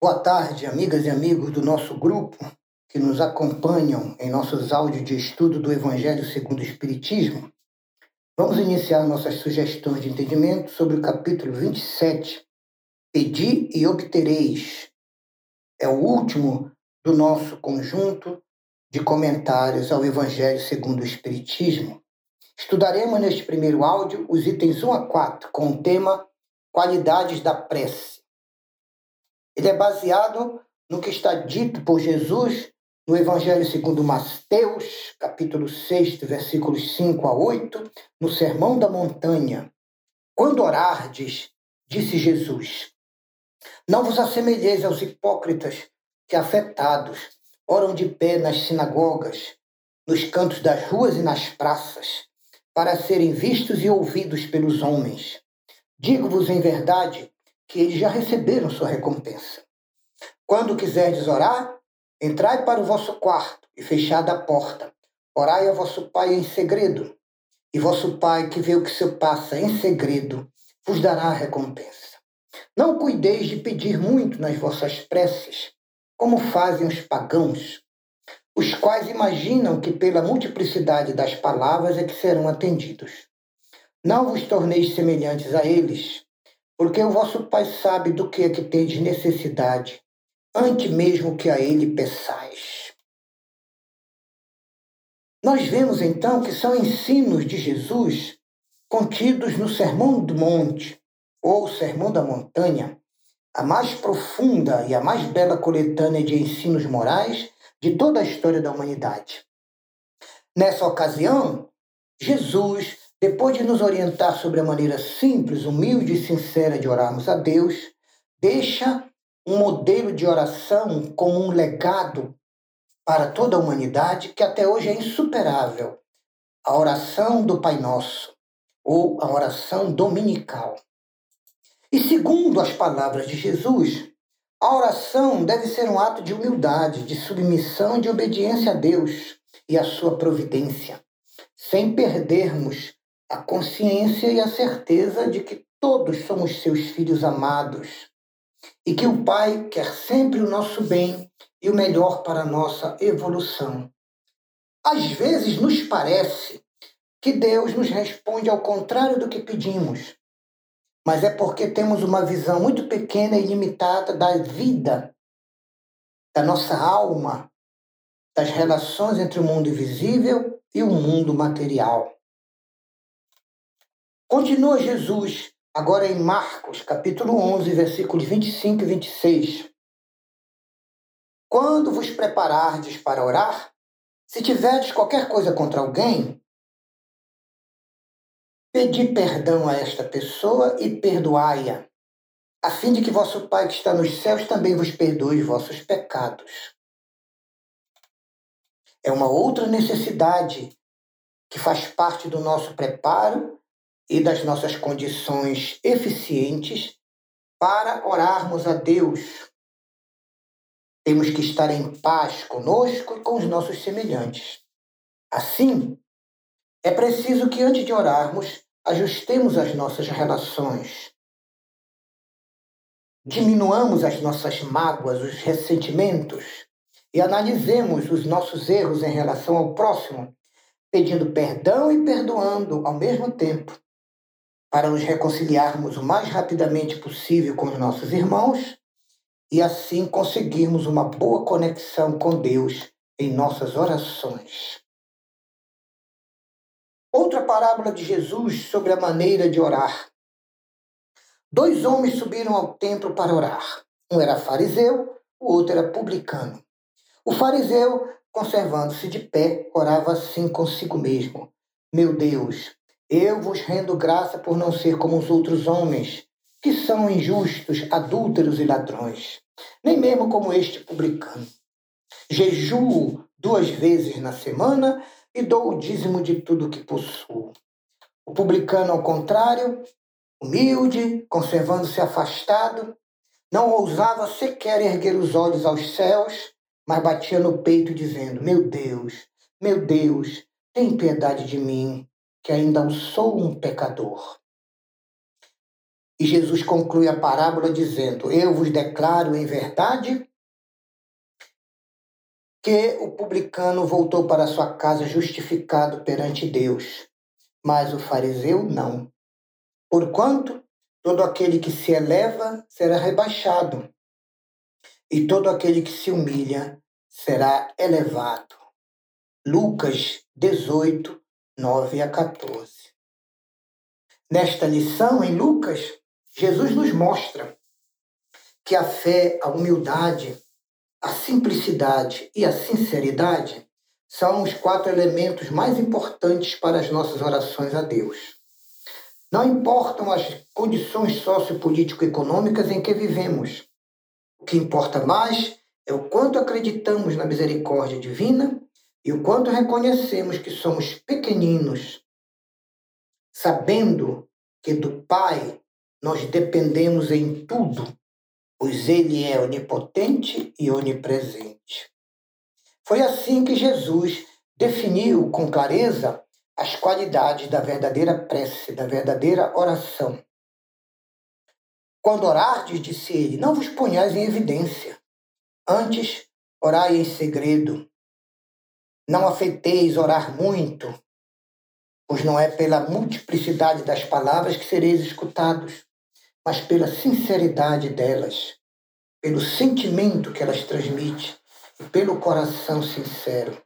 Boa tarde, amigas e amigos do nosso grupo que nos acompanham em nossos áudios de estudo do Evangelho segundo o Espiritismo. Vamos iniciar nossas sugestões de entendimento sobre o capítulo 27, Pedi e obtereis. É o último do nosso conjunto de comentários ao Evangelho segundo o Espiritismo. Estudaremos neste primeiro áudio os itens 1 a 4 com o tema Qualidades da Prece. Ele é baseado no que está dito por Jesus no Evangelho segundo Mateus, capítulo 6, versículos 5 a 8, no Sermão da Montanha. Quando orardes, disse Jesus, não vos assemelheis aos hipócritas que, afetados, oram de pé nas sinagogas, nos cantos das ruas e nas praças, para serem vistos e ouvidos pelos homens. Digo-vos em verdade que eles já receberam sua recompensa. Quando quiserdes orar, entrai para o vosso quarto e fechada a porta. Orai ao vosso Pai em segredo, e vosso Pai que vê o que se passa em segredo vos dará a recompensa. Não cuideis de pedir muito nas vossas preces, como fazem os pagãos, os quais imaginam que pela multiplicidade das palavras é que serão atendidos. Não vos torneis semelhantes a eles, porque o vosso Pai sabe do que é que tendes necessidade, antes mesmo que a ele peçais. Nós vemos então que são ensinos de Jesus contidos no Sermão do Monte, ou Sermão da Montanha, a mais profunda e a mais bela coletânea de ensinos morais de toda a história da humanidade. Nessa ocasião, Jesus depois de nos orientar sobre a maneira simples, humilde e sincera de orarmos a Deus, deixa um modelo de oração como um legado para toda a humanidade que até hoje é insuperável. A oração do Pai Nosso, ou a oração dominical. E segundo as palavras de Jesus, a oração deve ser um ato de humildade, de submissão e de obediência a Deus e à sua providência, sem perdermos a consciência e a certeza de que todos somos seus filhos amados e que o Pai quer sempre o nosso bem e o melhor para a nossa evolução. Às vezes nos parece que Deus nos responde ao contrário do que pedimos, mas é porque temos uma visão muito pequena e limitada da vida, da nossa alma, das relações entre o mundo invisível e o mundo material. Continua Jesus, agora em Marcos, capítulo 11, versículos 25 e 26. Quando vos preparardes para orar, se tiverdes qualquer coisa contra alguém, pedi perdão a esta pessoa e perdoai-a, a fim de que vosso Pai que está nos céus também vos perdoe os vossos pecados. É uma outra necessidade que faz parte do nosso preparo e das nossas condições eficientes para orarmos a Deus. Temos que estar em paz conosco e com os nossos semelhantes. Assim, é preciso que antes de orarmos, ajustemos as nossas relações. Diminuamos as nossas mágoas, os ressentimentos e analisemos os nossos erros em relação ao próximo, pedindo perdão e perdoando ao mesmo tempo para nos reconciliarmos o mais rapidamente possível com os nossos irmãos e assim conseguirmos uma boa conexão com Deus em nossas orações. Outra parábola de Jesus sobre a maneira de orar. Dois homens subiram ao templo para orar. Um era fariseu, o outro era publicano. O fariseu, conservando-se de pé, orava assim consigo mesmo: Meu Deus, eu vos rendo graça por não ser como os outros homens, que são injustos, adúlteros e ladrões, nem mesmo como este publicano. Jejuo duas vezes na semana e dou o dízimo de tudo que possuo. O publicano, ao contrário, humilde, conservando-se afastado, não ousava sequer erguer os olhos aos céus, mas batia no peito, dizendo: Meu Deus, meu Deus, tem piedade de mim, que ainda sou um pecador. E Jesus conclui a parábola dizendo: Eu vos declaro em verdade que o publicano voltou para sua casa justificado perante Deus, mas o fariseu não. Porquanto todo aquele que se eleva será rebaixado, e todo aquele que se humilha será elevado. Lucas 18, 9 a 14. Nesta lição, em Lucas, Jesus nos mostra que a fé, a humildade, a simplicidade e a sinceridade são os quatro elementos mais importantes para as nossas orações a Deus. Não importam as condições sociopolítico-econômicas em que vivemos. O que importa mais é o quanto acreditamos na misericórdia divina e o quanto reconhecemos que somos pequeninos, sabendo que do Pai nós dependemos em tudo pois ele é onipotente e onipresente. Foi assim que Jesus definiu com clareza as qualidades da verdadeira prece, da verdadeira oração. Quando orardes, disse ele, não vos ponhais em evidência. Antes, orai em segredo. Não afeteis orar muito, pois não é pela multiplicidade das palavras que sereis escutados, mas pela sinceridade delas, pelo sentimento que elas transmitem e pelo coração sincero.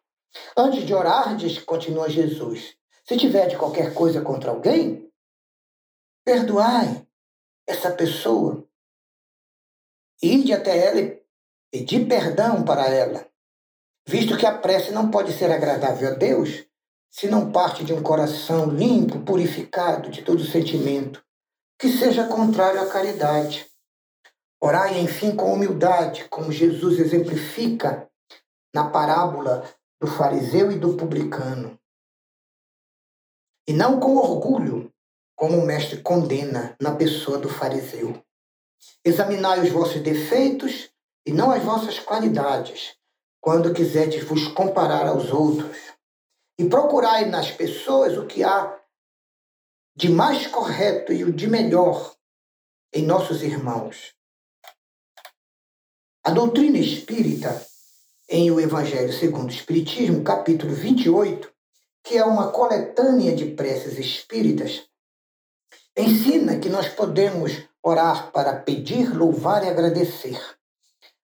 Antes de orar, diz, continua Jesus, se tiver de qualquer coisa contra alguém, perdoai essa pessoa. Ide até ela e pedir perdão para ela, visto que a prece não pode ser agradável a Deus se não parte de um coração limpo, purificado de todo sentimento que seja contrário à caridade. Orai, enfim, com humildade, como Jesus exemplifica na parábola do fariseu e do publicano. E não com orgulho, como o mestre condena na pessoa do fariseu. Examinai os vossos defeitos e não as vossas qualidades, quando quiserdes vos comparar aos outros. E procurai nas pessoas o que há de mais correto e o de melhor em nossos irmãos. A doutrina espírita, em O Evangelho segundo o Espiritismo, capítulo 28, que é uma coletânea de preces espíritas, ensina que nós podemos orar para pedir, louvar e agradecer.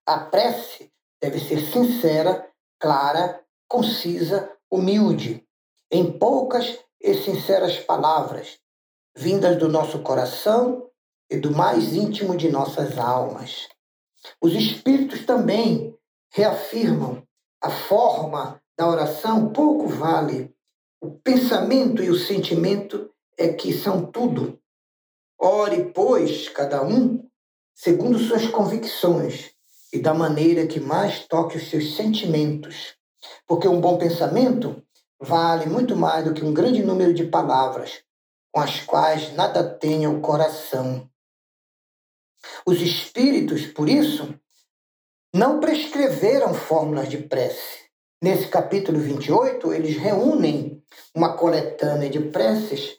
A prece deve ser sincera, clara, concisa, humilde, em poucas e sinceras palavras, vindas do nosso coração e do mais íntimo de nossas almas. Os espíritos também reafirmam a forma da oração pouco vale. O pensamento e o sentimento é que são tudo. Ore, pois, cada um segundo suas convicções e da maneira que mais toque os seus sentimentos. Porque um bom pensamento vale muito mais do que um grande número de palavras, com as quais nada tenha o coração. Os espíritos, por isso, não prescreveram fórmulas de prece. Nesse capítulo 28, eles reúnem uma coletânea de preces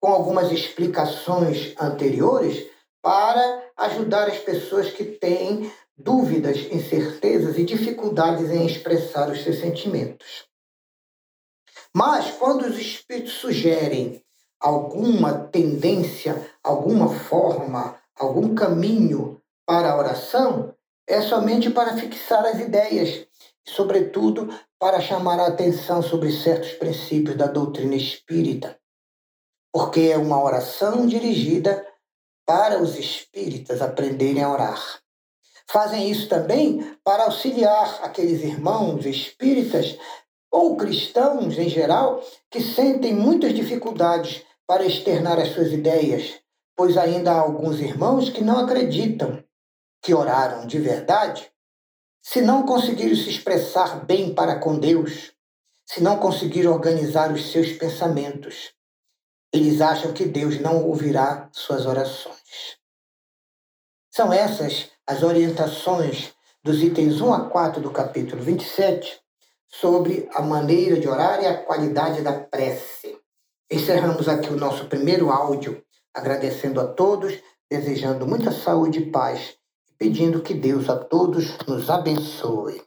com algumas explicações anteriores para ajudar as pessoas que têm dúvidas, incertezas e dificuldades em expressar os seus sentimentos. Mas quando os espíritos sugerem alguma tendência, alguma forma, algum caminho para a oração, é somente para fixar as ideias, sobretudo para chamar a atenção sobre certos princípios da doutrina espírita, porque é uma oração dirigida para os espíritas aprenderem a orar. Fazem isso também para auxiliar aqueles irmãos espíritas ou cristãos em geral que sentem muitas dificuldades para externar as suas ideias, pois ainda há alguns irmãos que não acreditam que oraram de verdade se não conseguiram se expressar bem para com Deus, se não conseguiram organizar os seus pensamentos. Eles acham que Deus não ouvirá suas orações. São essas as orientações dos itens 1 a 4 do capítulo 27 sobre a maneira de orar e a qualidade da prece. Encerramos aqui o nosso primeiro áudio, agradecendo a todos, desejando muita saúde e paz, pedindo que Deus a todos nos abençoe.